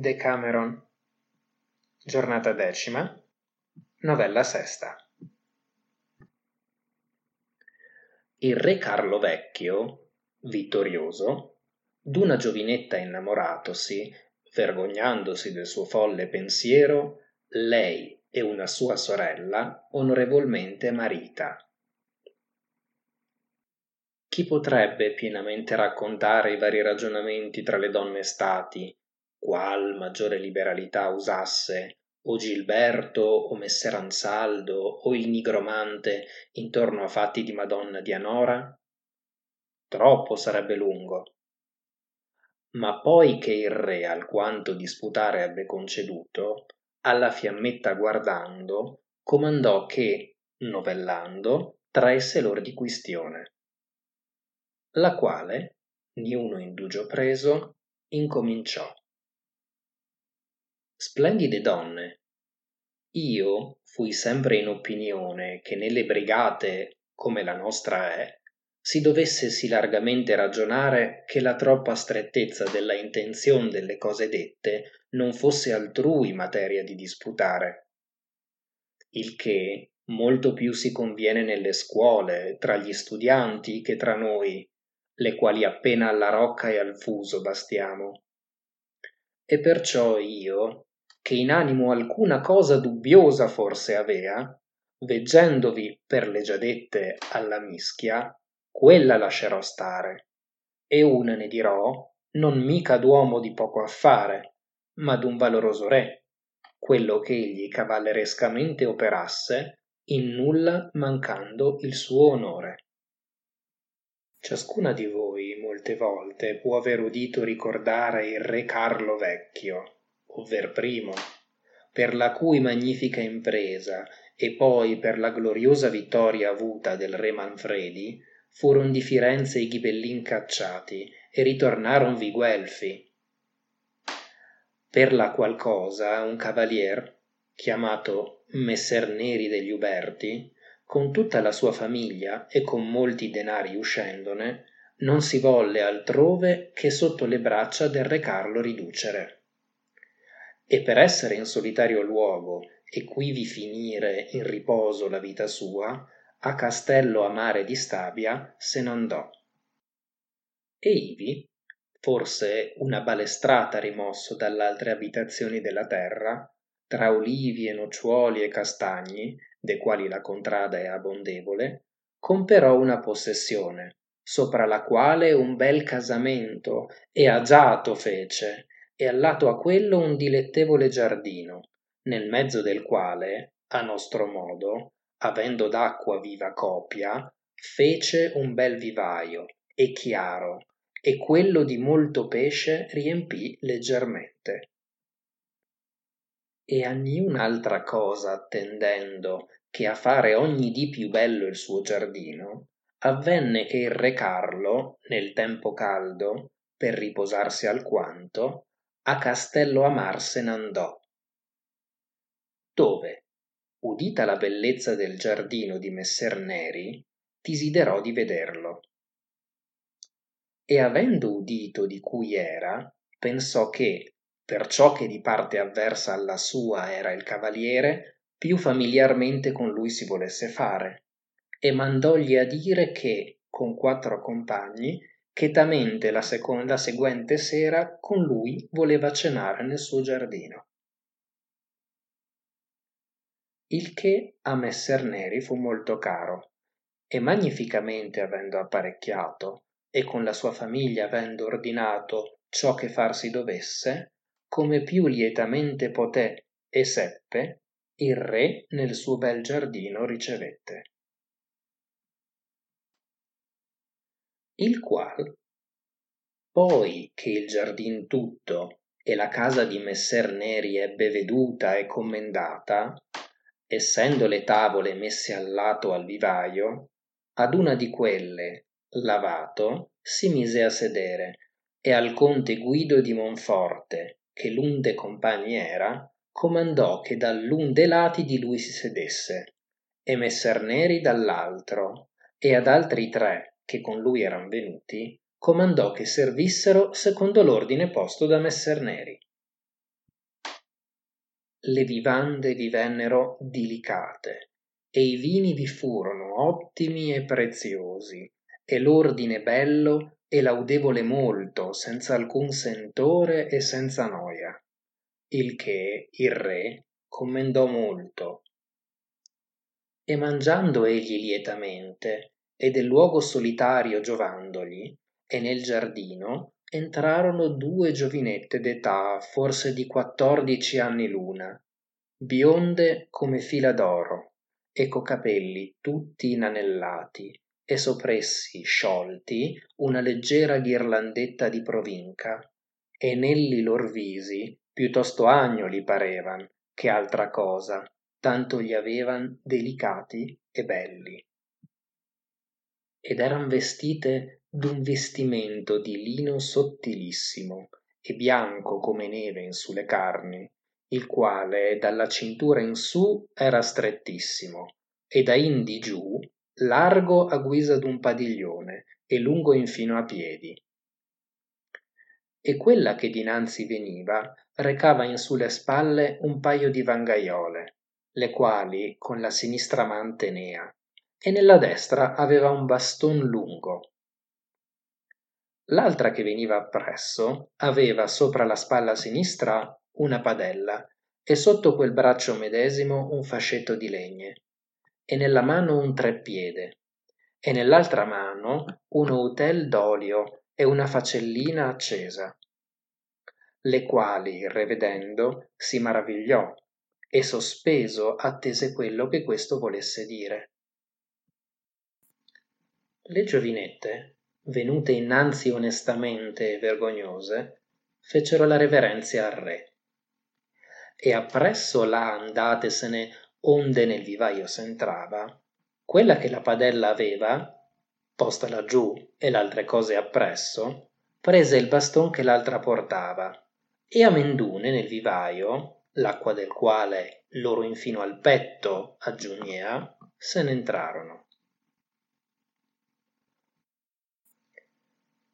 Decameron, giornata decima, novella sesta. Il re Carlo Vecchio, vittorioso, d'una giovinetta innamoratosi, vergognandosi del suo folle pensiero, lei e una sua sorella onorevolmente marita. Chi potrebbe pienamente raccontare i vari ragionamenti tra le donne stati, qual maggiore liberalità usasse o Gilberto o Messer Ansaldo o il nigromante intorno a fatti di Madonna Dianora? Troppo sarebbe lungo. Ma poi che il re alquanto disputare ebbe conceduto, alla fiammetta guardando, comandò che, novellando, traesse lor di quistione. La quale, niuno indugio preso, incominciò. Splendide donne, io fui sempre in opinione che nelle brigate, come la nostra è, si dovesse sì largamente ragionare che la troppa strettezza della intenzion delle cose dette non fosse altrui materia di disputare. Il che molto più si conviene nelle scuole, tra gli studianti, che tra noi, le quali appena alla rocca e al fuso bastiamo. E perciò io, che in animo alcuna cosa dubbiosa forse avea, veggendovi per le già dette alla mischia, quella lascerò stare, e una ne dirò, non mica d'uomo di poco affare, ma d'un valoroso re, quello che egli cavallerescamente operasse, in nulla mancando il suo onore. Ciascuna di voi molte volte può aver udito ricordare il re Carlo Vecchio, ovver primo, per la cui magnifica impresa e poi per la gloriosa vittoria avuta del re Manfredi, furon di Firenze i ghibellin cacciati e ritornaron vi Guelfi. Per la qual cosa un cavalier, chiamato Messer Neri degli Uberti, con tutta la sua famiglia e con molti denari uscendone, non si volle altrove che sotto le braccia del re Carlo riducere e per essere in solitario luogo e quivi finire in riposo la vita sua, a castello a mare di Stabia se n'andò. E ivi, forse una balestrata rimosso dall'altre abitazioni della terra, tra olivi e nocciuoli e castagni, de quali la contrada è abondevole, comperò una possessione, sopra la quale un bel casamento e agiato fece, e allato a quello un dilettevole giardino, nel mezzo del quale, a nostro modo, avendo d'acqua viva copia, fece un bel vivaio, e chiaro, e quello di molto pesce riempì leggermente. E a niun'altra cosa attendendo che a fare ogni dì più bello il suo giardino, avvenne che il re Carlo, nel tempo caldo, per riposarsi alquanto, a Castello Amar se n'andò, dove, udita la bellezza del giardino di Messer Neri, desiderò di vederlo. E avendo udito di cui era, pensò che, perciò che di parte avversa alla sua era il cavaliere, più familiarmente con lui si volesse fare, e mandògli a dire che, con quattro compagni, chetamente la, seco- la seguente sera con lui voleva cenare nel suo giardino. Il che a Messer Neri fu molto caro, e magnificamente avendo apparecchiato, e con la sua famiglia avendo ordinato ciò che farsi dovesse, come più lietamente poté e seppe, il re nel suo bel giardino ricevette. Il qual poi che il giardin tutto e la casa di messer neri ebbe veduta e commendata essendo le tavole messe al lato al vivaio ad una di quelle lavato si mise a sedere e al conte guido di monforte che l'un de compagni era comandò che dall'un de lati di lui si sedesse e messer neri dall'altro e ad altri tre che con lui eran venuti, comandò che servissero secondo l'ordine posto da messer Neri. le vivande vi vennero dilicate e i vini vi furono ottimi e preziosi e l'ordine bello e laudevole molto senza alcun sentore e senza noia il che il re commendò molto e mangiando egli lietamente e del luogo solitario giovandogli e nel giardino entrarono due giovinette d'età forse di quattordici anni l'una bionde come fila d'oro e co capelli tutti inanellati e sopressi sciolti una leggera ghirlandetta di provinca e nelli lor visi piuttosto agnoli parevan che altra cosa tanto gli avevan delicati e belli ed eran vestite d'un vestimento di lino sottilissimo e bianco come neve in su le carni il quale dalla cintura in su era strettissimo e da indi giù largo a guisa d'un padiglione e lungo infino a piedi. E quella che dinanzi veniva recava in su le spalle un paio di vangaiole le quali con la sinistra man tenea e nella destra aveva un baston lungo. L'altra che veniva appresso aveva sopra la spalla sinistra una padella e sotto quel braccio medesimo un fascetto di legne e nella mano un treppiede e nell'altra mano uno utel d'olio e una facellina accesa le quali il re vedendo si maravigliò e sospeso attese quello che questo volesse dire le giovinette venute innanzi onestamente e vergognose fecero la reverenzia al re. E appresso là andatesene onde nel vivaio s'entrava quella che la padella aveva posta laggiù e l'altre cose appresso prese il baston che l'altra portava e amendune nel vivaio l'acqua del quale loro infino al petto aggiugnea se ne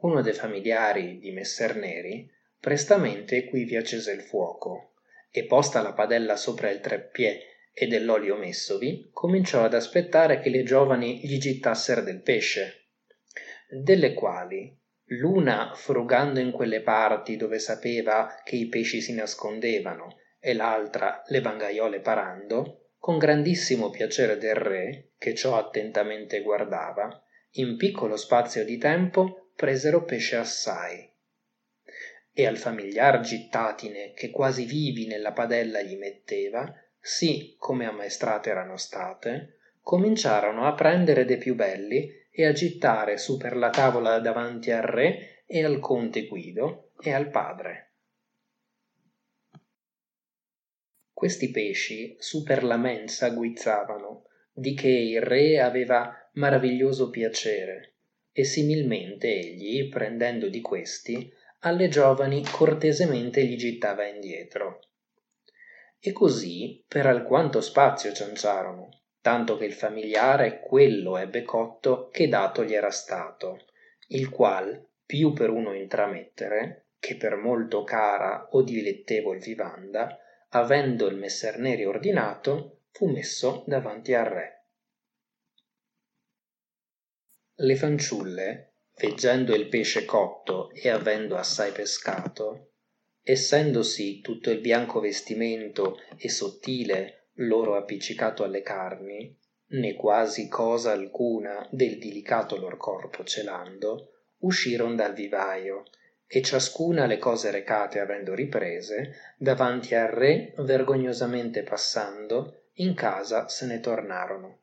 uno dei familiari di messer neri prestamente quivi accese il fuoco e posta la padella sopra il treppiè e dell'olio messovi cominciò ad aspettare che le giovani gli gittassero del pesce delle quali l'una frugando in quelle parti dove sapeva che i pesci si nascondevano e l'altra le vangaiole parando con grandissimo piacere del re che ciò attentamente guardava in piccolo spazio di tempo presero pesce assai. E al famigliar gittatine che quasi vivi nella padella gli metteva sì come ammaestrate erano state cominciarono a prendere de più belli e a gittare su per la tavola davanti al re e al conte guido e al padre. Questi pesci su per la mensa guizzavano di che il re aveva maraviglioso piacere e similmente egli prendendo di questi alle giovani cortesemente gli gittava indietro. E così per alquanto spazio cianciarono tanto che il familiare quello ebbe cotto che dato gli era stato il qual più per uno intramettere che per molto cara o dilettevol vivanda avendo il messer neri ordinato fu messo davanti al re le fanciulle veggendo il pesce cotto e avendo assai pescato essendosi tutto il bianco vestimento e sottile loro appiccicato alle carni né quasi cosa alcuna del dilicato lor corpo celando usciron dal vivaio e ciascuna le cose recate avendo riprese davanti al re vergognosamente passando in casa se ne tornarono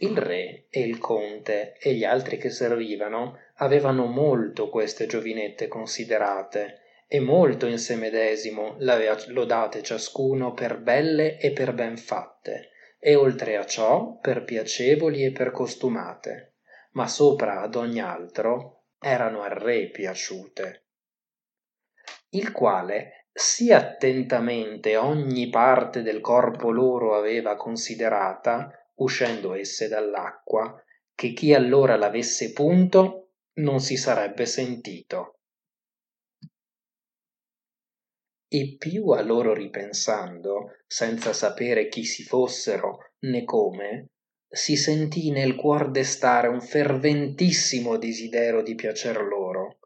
il re e il conte e gli altri che servivano avevano molto queste giovinette considerate e molto in se medesimo l'avea lodate ciascuno per belle e per ben fatte e oltre a ciò per piacevoli e per costumate ma sopra ad ogni altro erano al re piaciute. Il quale sì attentamente ogni parte del corpo loro aveva considerata uscendo esse dall'acqua che chi allora l'avesse punto non si sarebbe sentito. E più a loro ripensando, senza sapere chi si fossero né come, si sentì nel cuor destare un ferventissimo desiderio di piacer loro,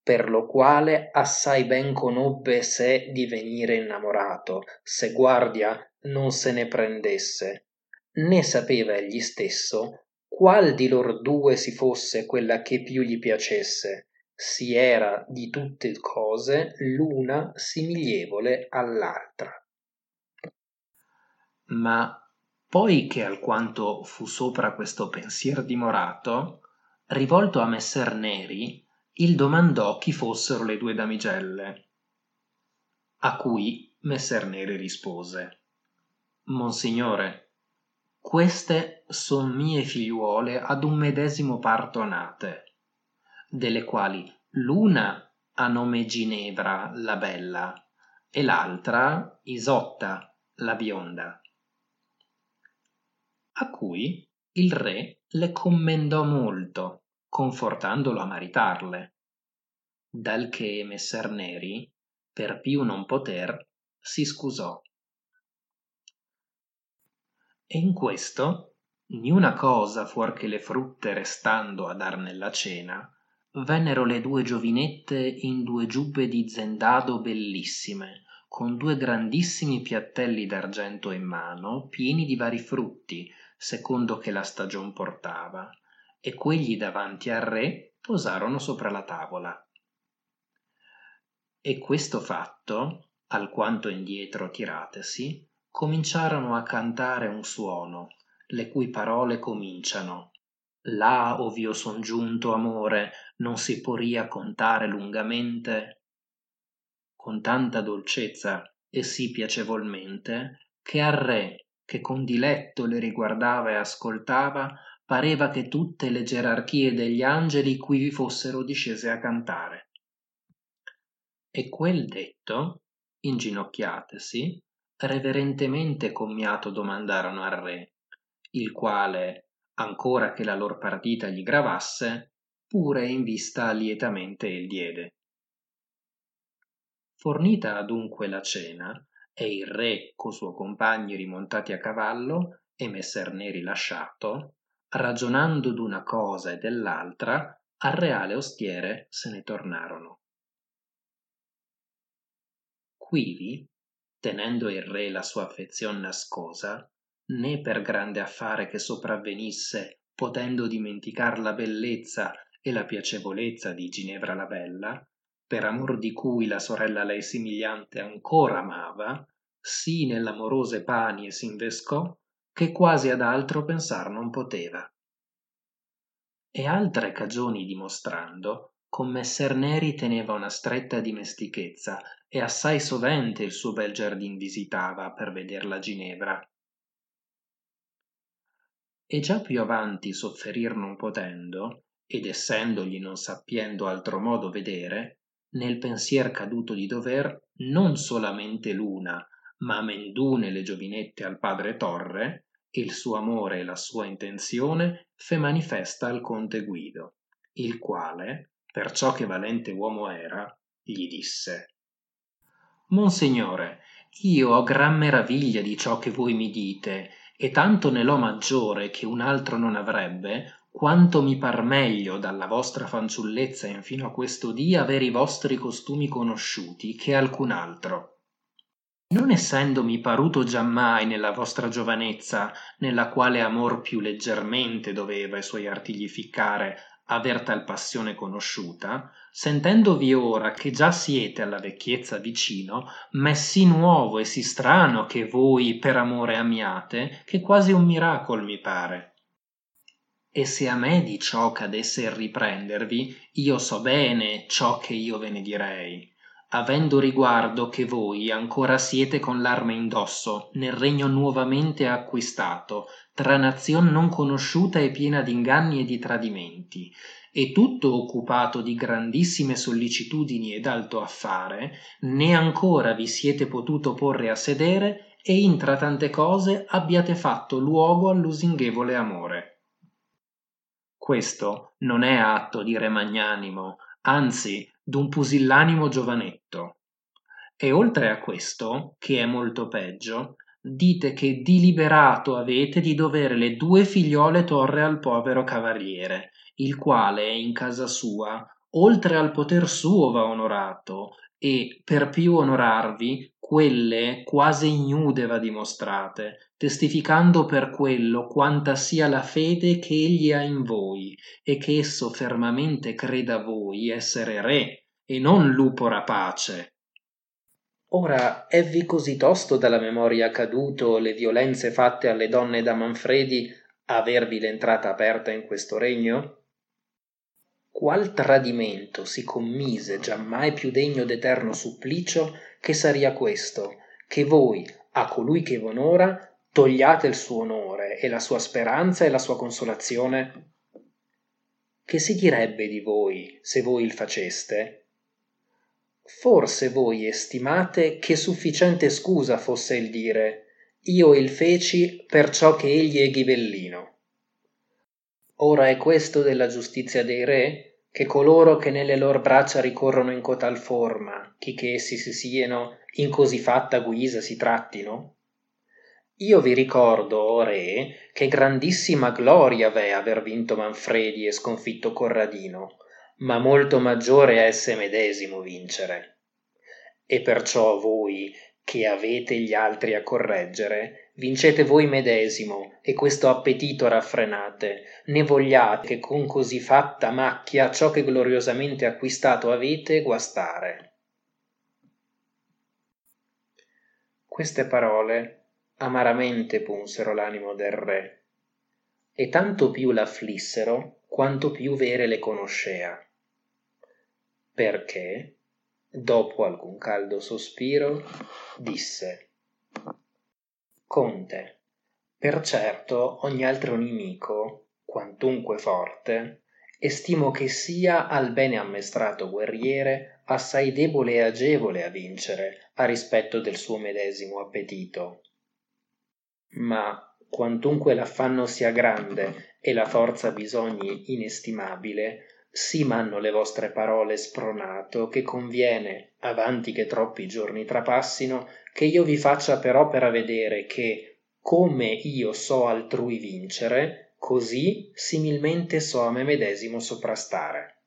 per lo quale assai ben conobbe sé di venire innamorato, se guardia non se ne prendesse, né sapeva egli stesso qual di lor due si fosse quella che più gli piacesse, si era di tutte cose l'una simiglievole all'altra. Ma poi che alquanto fu sopra questo pensier dimorato, rivolto a messer Neri, il domandò chi fossero le due damigelle, a cui messer Neri rispose Monsignore, queste son mie figliuole ad un medesimo parto nate, delle quali l'una ha nome Ginevra la bella e l'altra Isotta la bionda. A cui il re le commendò molto, confortandolo a maritarle, dal che messer Neri, per più non poter, si scusò. E in questo niuna cosa fuor che le frutte restando a dar nella cena, vennero le due giovinette in due giubbe di zendado bellissime con due grandissimi piattelli d'argento in mano pieni di vari frutti secondo che la stagion portava e quegli davanti al re posarono sopra la tavola. E questo fatto alquanto indietro tiratesi cominciarono a cantare un suono le cui parole cominciano. Là ov'io son giunto amore non si poria contare lungamente? Con tanta dolcezza e sì piacevolmente che al re che con diletto le riguardava e ascoltava pareva che tutte le gerarchie degli angeli qui vi fossero discese a cantare. E quel detto inginocchiatesi reverentemente commiato domandarono al re il quale ancora che la lor partita gli gravasse pure in vista lietamente il diede. Fornita adunque la cena e il re co suo compagni rimontati a cavallo e messer neri lasciato ragionando d'una cosa e dell'altra al reale ostiere se ne tornarono. Quivi tenendo il re la sua affezion nascosa né per grande affare che sopravvenisse potendo dimenticar la bellezza e la piacevolezza di ginevra la bella per amor di cui la sorella lei simigliante ancora amava sì nell'amorose panie s'invescò che quasi ad altro pensar non poteva. E altre cagioni dimostrando con messer neri teneva una stretta dimestichezza e assai sovente il suo bel giardin visitava per veder la ginevra. E già più avanti sofferir non potendo ed essendogli non sappiendo altro modo vedere nel pensier caduto di dover non solamente l'una ma amendune le giovinette al padre torre il suo amore e la sua intenzione fe manifesta al conte guido il quale perciò che valente uomo era gli disse monsignore io ho gran meraviglia di ciò che voi mi dite e tanto ne l'ho maggiore che un altro non avrebbe quanto mi par meglio dalla vostra fanciullezza infino a questo dì aver i vostri costumi conosciuti che alcun altro. Non essendomi paruto giammai nella vostra giovanezza nella quale amor più leggermente doveva i suoi artigli ficcare aver tal passione conosciuta sentendovi ora che già siete alla vecchiezza vicino m'è sì nuovo e sì strano che voi per amore amiate che quasi un miracol mi pare. E se a me di ciò cadesse il riprendervi io so bene ciò che io ve ne direi avendo riguardo che voi ancora siete con l'arme indosso nel regno nuovamente acquistato tra nazion non conosciuta e piena d'inganni e di tradimenti e tutto occupato di grandissime sollicitudini ed alto affare né ancora vi siete potuto porre a sedere e intra tante cose abbiate fatto luogo al lusinghevole amore. Questo non è atto di re magnanimo anzi d'un pusillanimo giovanetto. E oltre a questo, che è molto peggio, dite che deliberato avete di dovere le due figliole torre al povero cavaliere, il quale in casa sua, oltre al poter suo va onorato, e per più onorarvi, quelle quasi ignude va dimostrate, testificando per quello quanta sia la fede che egli ha in voi, e che esso fermamente creda voi essere re, e non lupo rapace. Ora è-vi così tosto dalla memoria caduto le violenze fatte alle donne da Manfredi avervi l'entrata aperta in questo regno? Qual tradimento si commise giammai più degno d'eterno supplicio che saria questo, che voi a colui che v'onora togliate il suo onore e la sua speranza e la sua consolazione? Che si direbbe di voi se voi il faceste? Forse voi estimate che sufficiente scusa fosse il dire io il feci perciò che egli è ghibellino. Ora è questo della giustizia dei re, che coloro che nelle lor braccia ricorrono in cotal forma, chi che essi si sieno, in così fatta guisa si trattino? Io vi ricordo, o re, che grandissima gloria v'è aver vinto Manfredi e sconfitto Corradino, ma molto maggiore è esse medesimo vincere. E perciò voi, che avete gli altri a correggere, vincete voi medesimo e questo appetito raffrenate, né vogliate che con così fatta macchia ciò che gloriosamente acquistato avete guastare. Queste parole amaramente punsero l'animo del re, e tanto più l'afflissero quanto più vere le conoscea perché, dopo alcun caldo sospiro, disse Conte, per certo ogni altro nemico, quantunque forte, estimo che sia al bene ammestrato guerriere assai debole e agevole a vincere a rispetto del suo medesimo appetito. Ma quantunque l'affanno sia grande e la forza bisogni inestimabile, sì m'hanno le vostre parole spronato che conviene avanti che troppi giorni trapassino che io vi faccia per opera vedere che come io so altrui vincere così similmente so a me medesimo soprastare.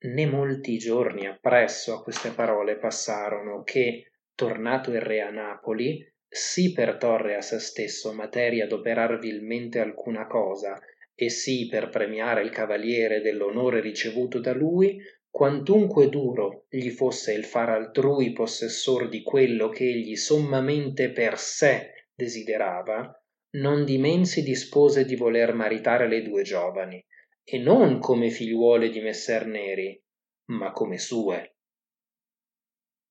Né molti giorni appresso a queste parole passarono che tornato il re a napoli sì per torre a se stesso materia d'operar vilmente alcuna cosa e sì per premiare il cavaliere dell'onore ricevuto da lui quantunque duro gli fosse il far altrui possessor di quello che egli sommamente per sé desiderava non di men si dispose di voler maritare le due giovani e non come figliuole di messer neri ma come sue.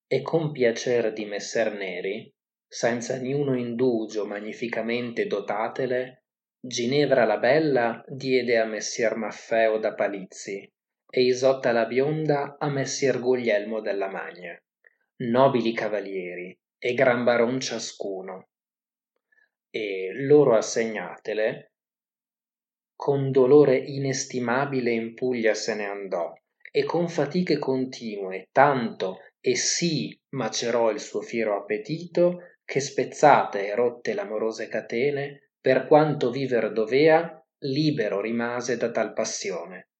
E con piacer di messer neri senza niuno indugio magnificamente dotatele ginevra la bella diede a messer maffeo da palizzi e isotta la bionda a messer guglielmo della magna. Nobili cavalieri e gran baron ciascuno. E loro assegnatele. Con dolore inestimabile in puglia se ne andò e con fatiche continue tanto e sì macerò il suo fiero appetito che spezzate e rotte l'amorose catene per quanto viver dovea libero rimase da tal passione.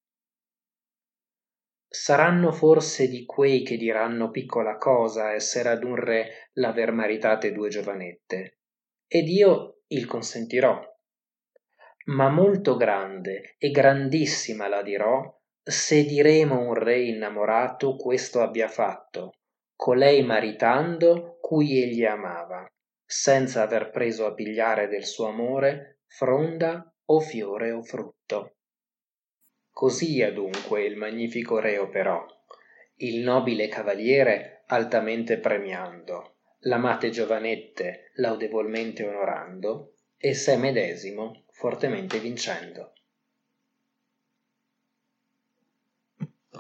Saranno forse di quei che diranno piccola cosa essere ad un re l'aver maritate due giovanette. Ed io il consentirò. Ma molto grande e grandissima la dirò se diremo un re innamorato questo abbia fatto colei maritando cui egli amava senza aver preso a pigliare del suo amore fronda o fiore o frutto. Così adunque il magnifico re operò il nobile cavaliere altamente premiando l'amate giovanette laudevolmente onorando e sé medesimo fortemente vincendo